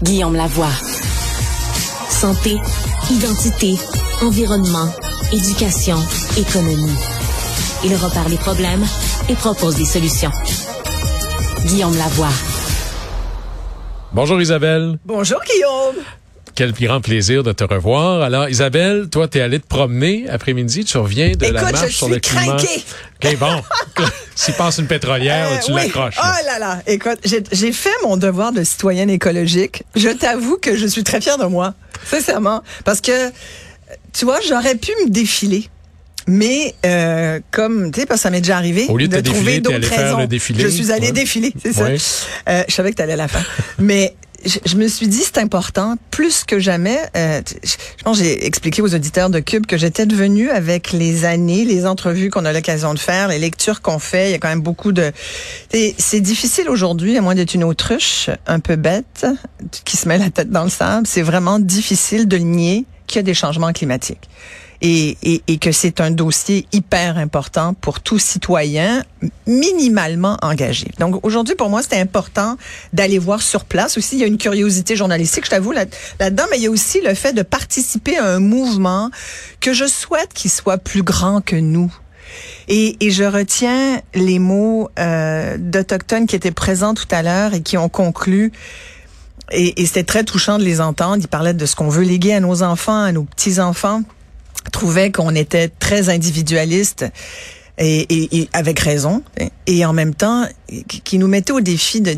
Guillaume Lavoie. Santé, identité, environnement, éducation, économie. Il repart les problèmes et propose des solutions. Guillaume Lavoie. Bonjour Isabelle. Bonjour Guillaume. Quel grand plaisir de te revoir. Alors Isabelle, toi tu es allée te promener après-midi, tu reviens de la marche sur le climat. OK, bon. S'il passe une pétrolière, euh, tu l'accroches. Oh là là, écoute, j'ai fait mon devoir de citoyenne écologique. Je t'avoue que je suis très fière de moi, sincèrement, parce que tu vois, j'aurais pu me défiler. Mais euh, comme tu sais, parce que ça m'est déjà arrivé Au lieu de, de trouver d'autres raisons. Le défilé. Je suis allée défiler, c'est ça. Euh, je savais que tu allais à la fin. Mais je, me suis dit, c'est important, plus que jamais. Euh, je pense j'ai expliqué aux auditeurs de Cube que j'étais devenue avec les années, les entrevues qu'on a l'occasion de faire, les lectures qu'on fait. Il y a quand même beaucoup de. C'est difficile aujourd'hui, à moins d'être une autruche un peu bête qui se met la tête dans le sable. C'est vraiment difficile de nier qu'il y a des changements climatiques et, et, et que c'est un dossier hyper important pour tout citoyen minimalement engagé. Donc aujourd'hui, pour moi, c'était important d'aller voir sur place. Aussi, il y a une curiosité journalistique, je t'avoue, là-dedans, mais il y a aussi le fait de participer à un mouvement que je souhaite qu'il soit plus grand que nous. Et, et, je retiens les mots euh, d'Autochtones qui étaient présents tout à l'heure et qui ont conclu. Et, et c'était très touchant de les entendre. Ils parlaient de ce qu'on veut léguer à nos enfants, à nos petits-enfants trouvait qu'on était très individualiste et, et, avec raison, et en même temps, qui nous mettait au défi de,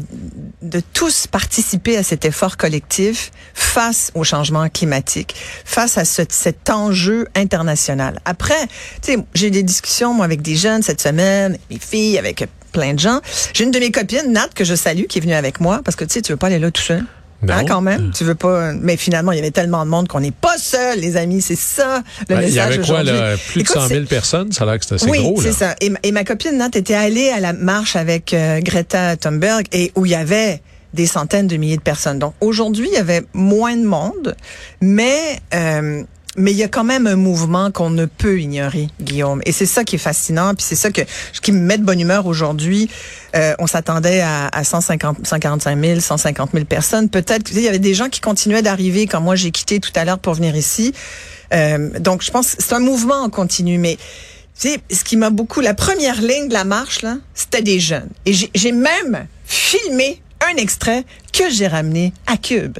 de tous participer à cet effort collectif face au changement climatique, face à ce, cet enjeu international. Après, tu sais, j'ai des discussions moi avec des jeunes cette semaine, mes filles, avec plein de gens. J'ai une de mes copines, Nat, que je salue, qui est venue avec moi, parce que tu sais, tu veux pas aller là tout seul. Hein, quand même, tu veux pas. Mais finalement, il y avait tellement de monde qu'on n'est pas seul, les amis. C'est ça le message Il y avait quoi là, plus de 100 000 personnes. Ça a l'air que c'était assez oui, gros. Oui, c'est ça. Et, ma copine Nat était allée à la marche avec euh, Greta Thunberg et où il y avait des centaines de milliers de personnes. Donc aujourd'hui, il y avait moins de monde, mais euh, mais il y a quand même un mouvement qu'on ne peut ignorer, Guillaume. Et c'est ça qui est fascinant, puis c'est ça que, qui me met de bonne humeur aujourd'hui. Euh, on s'attendait à, à 150, 145 000, 150 000 personnes. Peut-être il y avait des gens qui continuaient d'arriver quand moi j'ai quitté tout à l'heure pour venir ici. Euh, donc je pense c'est un mouvement en continu, mais tu sais, ce qui m'a beaucoup, la première ligne de la marche là, c'était des jeunes. Et j'ai même filmé un extrait que j'ai ramené à Cube.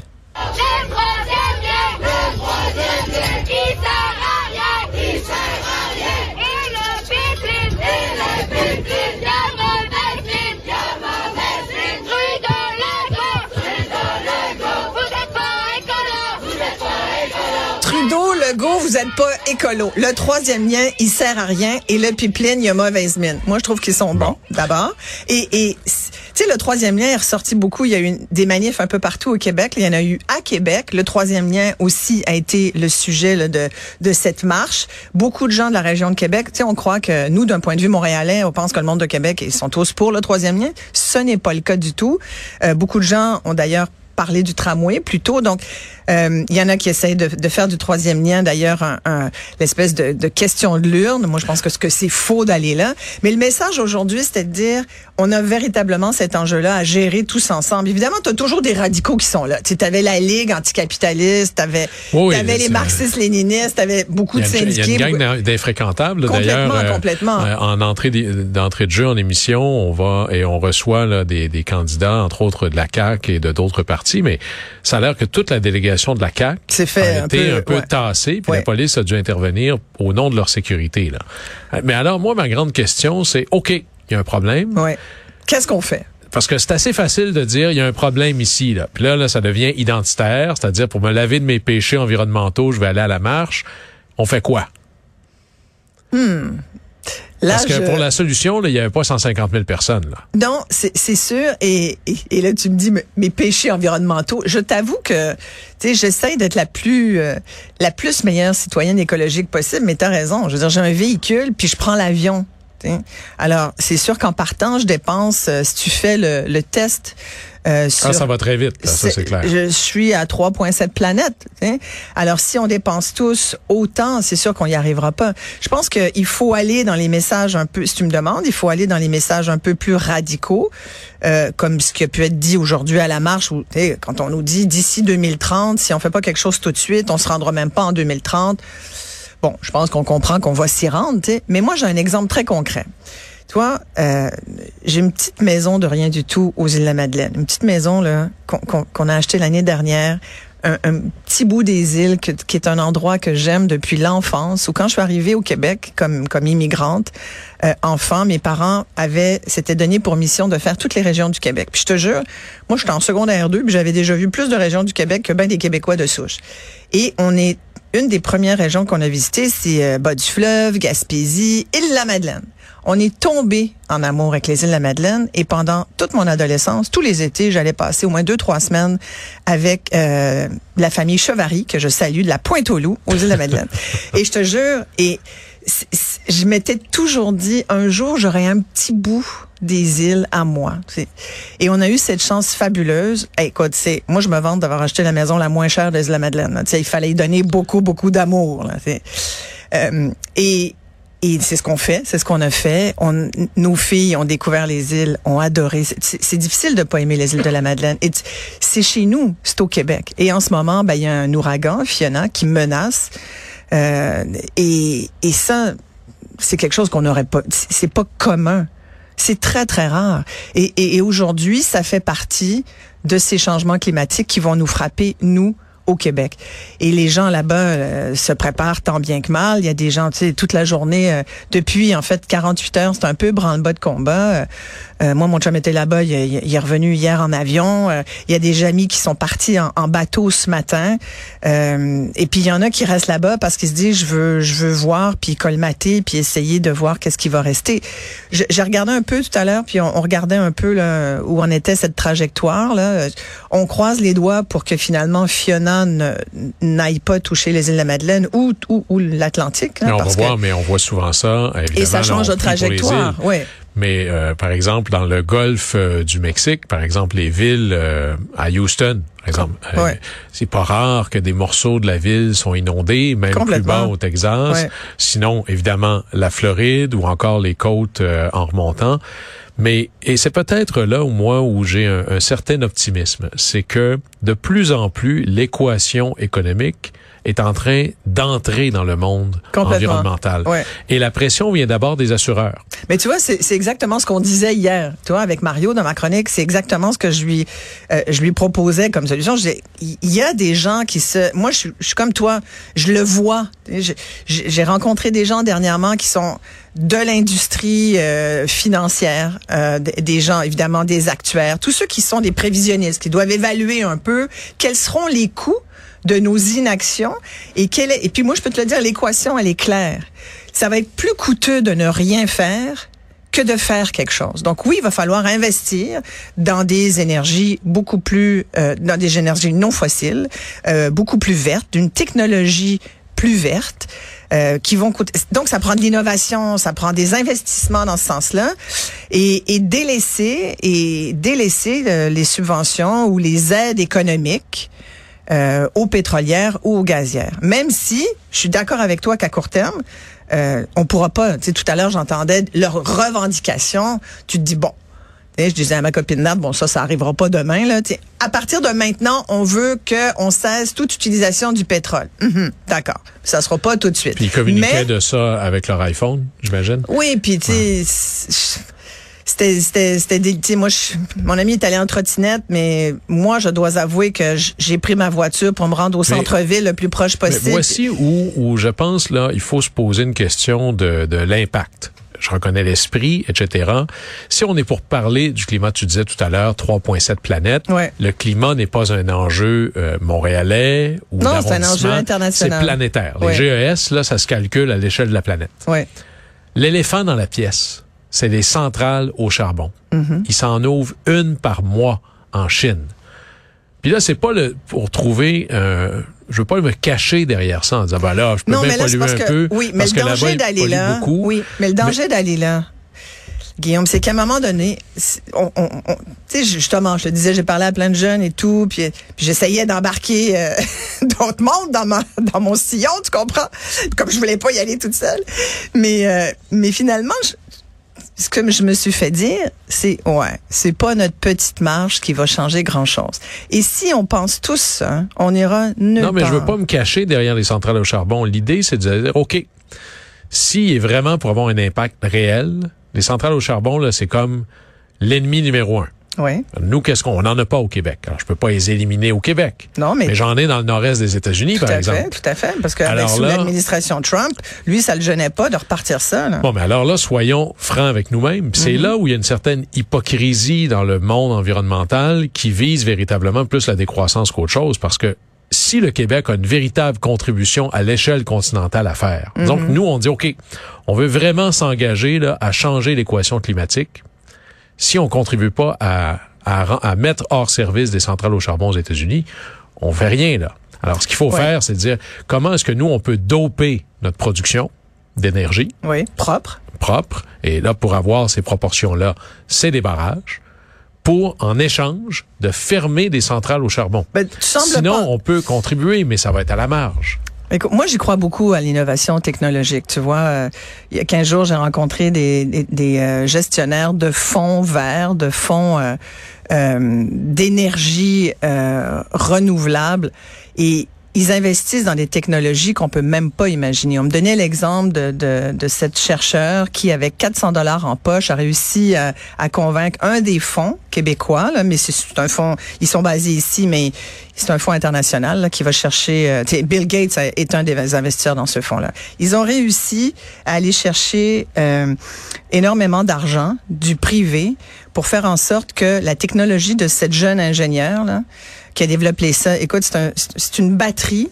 Vous êtes pas écolo. Le troisième lien, il sert à rien. Et le pipeline, il y a mauvaise mine. Moi, je trouve qu'ils sont bons, d'abord. Et, et tu sais, le troisième lien est ressorti beaucoup. Il y a eu des manifs un peu partout au Québec. Il y en a eu à Québec. Le troisième lien aussi a été le sujet là, de, de cette marche. Beaucoup de gens de la région de Québec, tu sais, on croit que nous, d'un point de vue montréalais, on pense que le monde de Québec, ils sont tous pour le troisième lien. Ce n'est pas le cas du tout. Euh, beaucoup de gens ont d'ailleurs parler du tramway plutôt. Donc, euh, il y en a qui essayent de, de faire du troisième lien, d'ailleurs, un, un l'espèce de, de, question de l'urne. Moi, je pense que, que c'est faux d'aller là. Mais le message aujourd'hui, c'était de dire, on a véritablement cet enjeu-là à gérer tous ensemble. Évidemment, tu as toujours des radicaux qui sont là. Tu avais la Ligue anticapitaliste, tu avais, oui, avais les marxistes-léninistes, tu avais beaucoup de syndiqués. Il y a une gang d'infréquentables, d'ailleurs. Euh, complètement. Euh, en entrée d'entrée de jeu en émission, on va et on reçoit là, des, des candidats, entre autres de la CAQ et de d'autres partis mais ça a l'air que toute la délégation de la CAQ fait a été un peu, ouais. tassée, puis la police a dû intervenir au nom de leur sécurité. Là. Mais alors, moi, ma grande question, c'est, OK, il y a un problème. Ouais. Qu'est-ce qu'on fait? parce que c'est assez facile de dire il y a un problème ici là. Puis là, là ça devient identitaire, c'est-à-dire pour me laver de mes péchés environnementaux, je vais aller à la marche. On fait quoi? Hmm. Là, Parce que je... pour la solution, là, il n'y avait pas 150 000 personnes. Là. Non, c'est sûr. Et, et, et, là, tu me dis mes péchés environnementaux. Je t'avoue que tu sais, j'essaie d'être la plus euh, la plus meilleure citoyenne écologique possible. Mais t'as raison. Je veux dire, j'ai un véhicule, puis je prends l'avion Alors, c'est sûr qu'en partant, je dépense, euh, si tu fais le, le test euh, ah, ça va très vite, ça c'est clair. Je suis à 3,7 planètes. Alors si on dépense tous autant, c'est sûr qu'on n'y arrivera pas. Je pense qu'il faut aller dans les messages un peu, si tu me demandes, il faut aller dans les messages un peu plus radicaux, euh, comme ce qui a pu être dit aujourd'hui à la marche, où quand on nous dit d'ici 2030, si on fait pas quelque chose tout de suite, on se rendra même pas en 2030. Bon, je pense qu'on comprend qu'on va s'y rendre, mais moi j'ai un exemple très concret. Toi, euh, j'ai une petite maison de rien du tout aux îles de la Madeleine. Une petite maison là qu'on a acheté l'année dernière. Un, petit bout des îles qui est un endroit que j'aime depuis l'enfance. Où quand je suis arrivée au Québec comme comme immigrante, euh, enfant, mes parents avaient s'étaient donné pour mission de faire toutes les régions du Québec. Puis je te jure, moi j'étais en secondaire 2, puis j'avais déjà vu plus de régions du Québec que ben des Québécois de souche. Et on est une des premières régions qu'on a visitées, c'est euh, Bas du Fleuve, Gaspésie, île de la Madeleine on est tombé en amour avec les îles de la Madeleine et pendant toute mon adolescence, tous les étés, j'allais passer au moins deux, trois semaines avec euh, la famille Chevary, que je salue, de la Pointe-aux-Loups, aux îles de la Madeleine. et je te jure, et je m'étais toujours dit, un jour, j'aurai un petit bout des îles à moi. Et on a eu cette chance fabuleuse. écoute, c'est moi je me vante d'avoir acheté la maison la moins chère de la Madeleine. il fallait y donner beaucoup beaucoup d'amour. Euh, et c'est ce qu'on fait, c'est ce qu'on a fait. Nos filles ont découvert les îles, ont adoré. C'est difficile de pas aimer les îles de la Madeleine. C'est chez nous, c'est au Québec. Et en ce moment, ben il y a un ouragan, Fiona, qui menace. Euh, et, et ça, c'est quelque chose qu'on n'aurait pas. C'est pas commun. C'est très très rare. Et, et, et aujourd'hui, ça fait partie de ces changements climatiques qui vont nous frapper nous au Québec. Et les gens là-bas euh, se préparent tant bien que mal. Il y a des gens, tu sais, toute la journée, euh, depuis en fait 48 heures, c'est un peu branle-bas de combat. Euh, moi, mon chum était là-bas, il, il, est revenu hier en avion. il y a des amis qui sont partis en, en bateau ce matin. et puis il y en a qui restent là-bas parce qu'ils se disent, je veux, je veux voir, puis colmater, puis essayer de voir qu'est-ce qui va rester. J'ai regardé un peu tout à l'heure, puis on, on, regardait un peu là, où en était cette trajectoire. Là. On croise les doigts pour que finalement Fiona n'aille pas toucher les îles de la Madeleine ou, ou, l'Atlantique. on va voir, mais on voit souvent ça. Et ça change de trajectoire, oui. Mais euh, par exemple, dans le golfe euh, du Mexique, par exemple, les villes euh, à Houston, par exemple, c'est pas rare que des morceaux de la ville sont inondés, même plus bas au Texas. Sinon, évidemment, la Floride ou encore les côtes en remontant. Mais et c'est peut-être là au moins où j'ai un, certain optimisme, c'est que de plus en plus l'équation économique est en train d'entrer dans le monde environnemental. Et la pression vient d'abord des assureurs. Mais tu vois, c'est exactement ce qu'on disait hier. Tu vois, avec Mario dans ma chronique, c'est exactement ce que je lui euh, je lui proposais comme solution. Il y a des gens qui se, moi je, je suis comme toi, je le vois. J'ai rencontré des gens dernièrement qui sont de l'industrie euh, financière, euh, des gens évidemment des actuaires, tous ceux qui sont des prévisionnistes, qui doivent évaluer un peu quels seront les coûts de nos inactions et est, et puis moi je peux te le dire l'équation elle est claire. Ça va être plus coûteux de ne rien faire que de faire quelque chose. Donc oui, il va falloir investir dans des énergies beaucoup plus, euh, dans des énergies non fossiles, beaucoup plus vertes, d'une technologie plus verte. Euh, qui vont coûter. Donc, ça prend de l'innovation, ça prend des investissements dans ce sens-là, et, et délaisser et délaisser euh, les subventions ou les aides économiques euh, aux pétrolières ou aux gazières. Même si je suis d'accord avec toi qu'à court terme, euh, on pourra pas. Tu sais, tout à l'heure, j'entendais leurs revendications. Tu te dis bon, je disais à ma copine Nat, bon, ça, ça arrivera pas demain, là. à partir de maintenant, on veut qu'on cesse toute utilisation du pétrole. Mhm, d'accord. Ça sera pas tout de suite. Puis ils communiquaient de ça avec leur iPhone, j'imagine. Oui, puis tu sais, c'était c'était moi mon ami est allé en trottinette mais moi je dois avouer que j'ai pris ma voiture pour me rendre au centre-ville le plus proche possible. voici où où je pense là il faut se poser une question de de l'impact je reconnais l'esprit, etc. Si on est pour parler du climat, tu disais tout à l'heure, 3,7 planètes, le climat n'est pas un enjeu euh, montréalais ou Non, c'est un enjeu international. C'est planétaire. Les GES, là, ça se calcule à l'échelle de la planète. L'éléphant dans la pièce, c'est les centrales au charbon. Il s'en ouvre une par mois en Chine. Puis là, c'est pas le, pour trouver je veux pas me cacher derrière ça en disant, ben là, je peux non, même polluer un peu. Oui, mais le danger d'aller là. Beaucoup. Oui, mais le danger d'aller là. Guillaume, c'est qu'à un moment donné, on, on, tu sais, justement, je te disais, j'ai parlé à plein de jeunes et tout, puis, j'essayais d'embarquer euh, d'autres mondes dans, ma, dans mon sillon, tu comprends? Comme je voulais pas y aller toute seule. Mais, euh, mais finalement, ce que je me suis fait dire, c'est ouais, c'est pas notre petite marche qui va changer grand chose. Et si on pense tous ça, on ira nulle Non, mais je veux pas me cacher derrière les centrales au charbon. L'idée, c'est de dire, ok, s'il est vraiment pour avoir un impact réel, les centrales au charbon, là, c'est comme l'ennemi numéro un. Oui. Nous, qu'est-ce qu'on n'en a pas au Québec? Alors, je peux pas les éliminer au Québec. Non, mais, mais j'en ai dans le nord-est des États-Unis, par exemple. Fait, tout à fait, parce que sous l'administration Trump, lui, ça le gênait pas de repartir ça. Là. Bon, mais alors là, soyons francs avec nous-mêmes. C'est mm-hmm. là où il y a une certaine hypocrisie dans le monde environnemental qui vise véritablement plus la décroissance qu'autre chose, parce que si le Québec a une véritable contribution à l'échelle continentale à faire, donc mhm. nous, on dit, OK, on veut vraiment s'engager à changer l'équation climatique. Si on contribue pas à, à, mettre hors service des centrales au charbon aux États-Unis, on fait rien là. Alors, ce qu'il faut faire, c'est dire comment est-ce que nous, on peut doper notre production d'énergie? Oui, propre. Propre. Et là, pour avoir ces proportions-là, c'est des barrages pour, en échange, de fermer des centrales au charbon. Ben, Sinon, on peut contribuer, mais ça va être à la marge. Moi, j'y crois beaucoup à l'innovation technologique. Tu vois, euh, il y a 15 jours, j'ai rencontré des, des, euh, gestionnaires de fonds verts, de fonds euh, d'énergie renouvelable. Et ils investissent dans des technologies qu'on peut même pas imaginer. On me donnait l'exemple de, de, de, cette chercheur qui, avec 400 dollars en poche, a réussi à, à, convaincre un des fonds québécois, là, mais c'est un fonds, ils sont basés ici, mais c'est un fonds international là, qui va chercher. Euh, Bill Gates est un des investisseurs dans ce fonds-là. Ils ont réussi à aller chercher euh, énormément d'argent du privé pour faire en sorte que la technologie de cette jeune ingénieure là, qui a développé ça. Écoute, c'est une batterie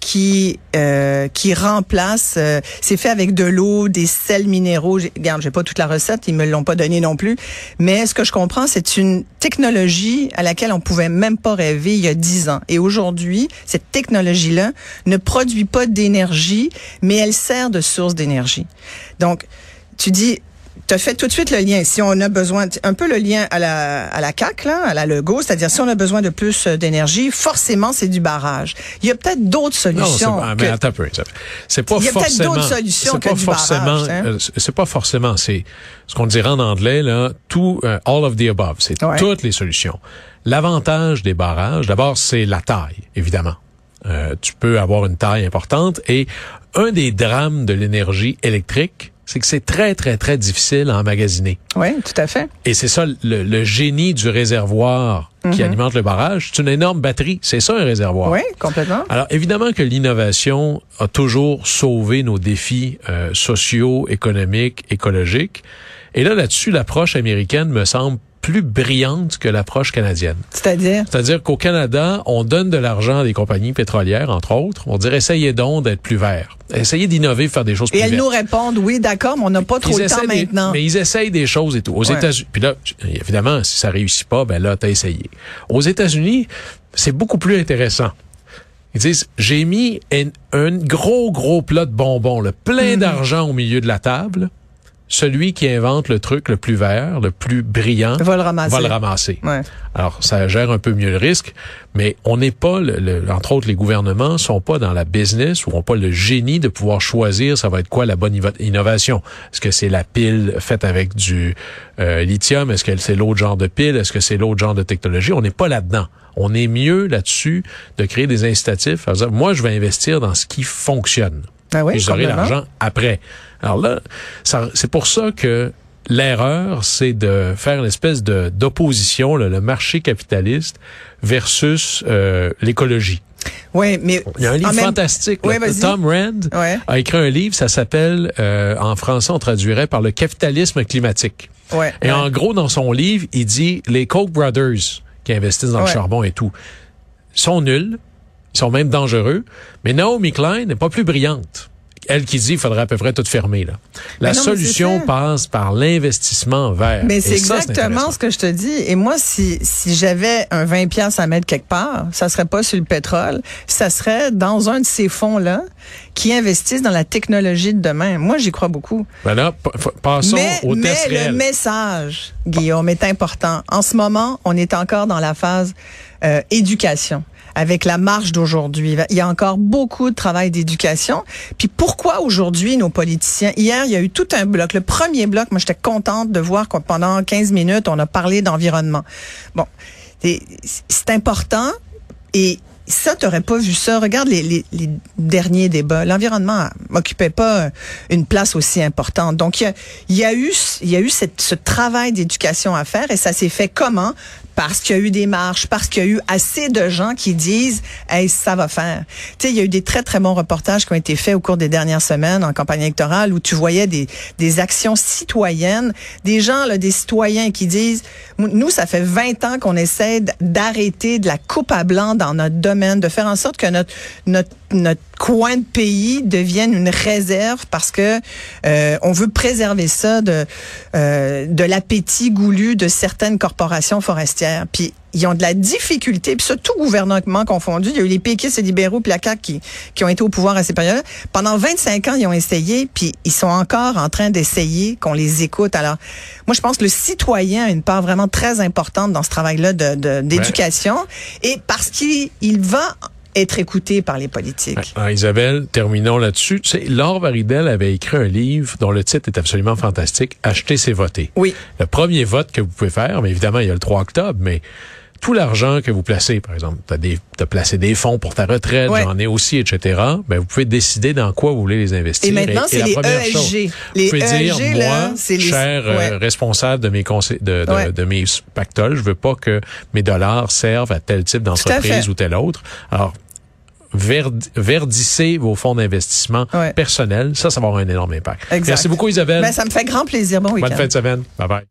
qui euh, qui remplace. Euh, c'est fait avec de l'eau, des sels minéraux. Regarde, j'ai pas toute la recette, ils me l'ont pas donné non plus. Mais ce que je comprends, c'est une technologie à laquelle on pouvait même pas rêver il y a dix ans. Et aujourd'hui, cette technologie-là ne produit pas d'énergie, mais elle sert de source d'énergie. Donc, tu dis tu as fait tout de suite le lien. Si on a besoin, un peu le lien à la, à la CAC, là, à la Lego, c'est-à-dire si on a besoin de plus euh, d'énergie, forcément, c'est du barrage. Il y a peut-être d'autres solutions. Non, mais attends un peu. C'est pas Il y a peut-être d'autres solutions que pas du forcément, barrage. Hein? Euh, c'est pas forcément, c'est ce qu'on dirait en anglais, là, tout, euh, all of the above. C'est toutes les solutions. L'avantage des barrages, d'abord, c'est la taille, évidemment. Euh, tu peux avoir une taille importante et un des drames de l'énergie électrique, c'est que c'est très, très, très difficile à emmagasiner. Oui, tout à fait. Et c'est ça le, génie du réservoir qui mhm. alimente le barrage. C'est une énorme batterie. C'est ça un réservoir. Oui, complètement. Alors évidemment que l'innovation a toujours sauvé nos défis euh, sociaux, économiques, écologiques. Et là, là-dessus, l'approche américaine me semble plus brillante que l'approche canadienne. C'est-à-dire? C'est-à-dire qu'au Canada, on donne de l'argent à des compagnies pétrolières, entre autres. On dirait, essayez donc d'être plus vert. Essayez d'innover, faire des choses plus Et elles nous répondent, oui, d'accord, mais on n'a pas trop de temps maintenant. Mais ils essayent des choses et tout. Aux États-Unis, puis là, évidemment, si ça réussit pas, ben là, t'as essayé. Aux États-Unis, c'est beaucoup plus intéressant. Ils disent, j'ai mis un, gros, gros plat de bonbons, le plein mhm. d'argent au milieu de la table celui qui invente le truc le plus vert, le plus brillant, va le ramasser. Va le ramasser. Alors, ça gère un peu mieux le risque, mais on n'est pas, le, entre autres, les gouvernements sont pas dans la business ou ont pas le génie de pouvoir choisir ça va être quoi la bonne innovation. Est-ce que c'est la pile faite avec du euh, lithium? Est-ce que c'est l'autre genre de pile? Est-ce que c'est l'autre genre de technologie? On n'est pas là-dedans. On est mieux là-dessus de créer des incitatifs. Moi, je vais investir dans ce qui fonctionne. Ah oui, et j'aurai l'argent après. Alors là, c'est pour ça que l'erreur, c'est de faire une espèce de d'opposition, le marché capitaliste versus euh, l'écologie. Oui, mais il y a un livre fantastique. Tom Rand a écrit un livre, ça s'appelle euh, en français on traduirait par le capitalisme climatique. Ouais, et en gros dans son livre, il dit les Koch brothers qui investissent dans le charbon et tout sont nuls, ils sont même dangereux, mais Naomi Klein n'est pas plus brillante elle qui dit qu'il faudrait à peu près tout fermer. Là. La solution passe par l'investissement vert. Mais c'est exactement ce que je te dis. Et moi, si, si j'avais un 20 pièces à mettre quelque part, ça serait pas sur le pétrole, ça serait dans un de ces fonds-là qui investissent dans la technologie de demain. Moi, j'y crois beaucoup. Ben là, passons au test mais le message, Guillaume, est important. En ce moment, on est encore dans la phase euh, éducation avec la marche d'aujourd'hui. Il y a encore beaucoup de travail d'éducation. Puis pourquoi aujourd'hui nos politiciens, hier il y a eu tout un bloc, le premier bloc, moi j'étais contente de voir que pendant 15 minutes on a parlé d'environnement. Bon, c'est important et ça, tu n'aurais pas vu ça. Regarde les, derniers débats. L'environnement m'occupait pas une place aussi importante. Donc, il y a, eu, y a eu ce travail d'éducation à faire et ça s'est fait comment? Parce qu'il y a eu des marches, parce qu'il y a eu assez de gens qui disent hey, ça va faire. Tu sais, il y a eu des très très bons reportages qui ont été faits au cours des dernières semaines en campagne électorale où tu voyais des, des actions citoyennes, des gens là, des citoyens qui disent nous ça fait 20 ans qu'on essaie d'arrêter de la coupe à blanc dans notre domaine, de faire en sorte que notre notre notre coin de pays devienne une réserve parce que euh, on veut préserver ça de euh, de l'appétit goulu de certaines corporations forestières. Puis ils ont de la difficulté, puis ça, tout gouvernement confondu. Il y a eu les péquistes et libéraux, puis la CAQ qui, qui ont été au pouvoir à ces périodes. Pendant 25 ans, ils ont essayé, puis ils sont encore en train d'essayer qu'on les écoute. Alors, moi, je pense que le citoyen a une part vraiment très importante dans ce travail-là d'éducation. De, Et parce qu'il va être écouté par les politiques. Ah, Isabelle, terminons là-dessus. Tu sais, Laure Varidel avait écrit un livre dont le titre est absolument fantastique, Acheter, c'est voter. Oui. Le premier vote que vous pouvez faire, mais évidemment, il y a le 3 octobre, mais tout l'argent que vous placez, par exemple, tu as, placé des fonds pour ta retraite, j'en ai aussi, etc., ben, vous pouvez décider dans quoi vous voulez les investir. Et maintenant, c'est les ESG. les vous pouvez dire, e moi, cher euh, responsable de mes conseils, de, de, de, mes pactoles, je veux pas que mes dollars servent à tel type d'entreprise ou tel autre. Alors, verdissez vos fonds d'investissement personnels. Ça, ça va avoir un énorme impact. Merci beaucoup, Isabelle. Ben, ça me fait grand plaisir. Bon week-end. Bonne fin de semaine. Bye bye.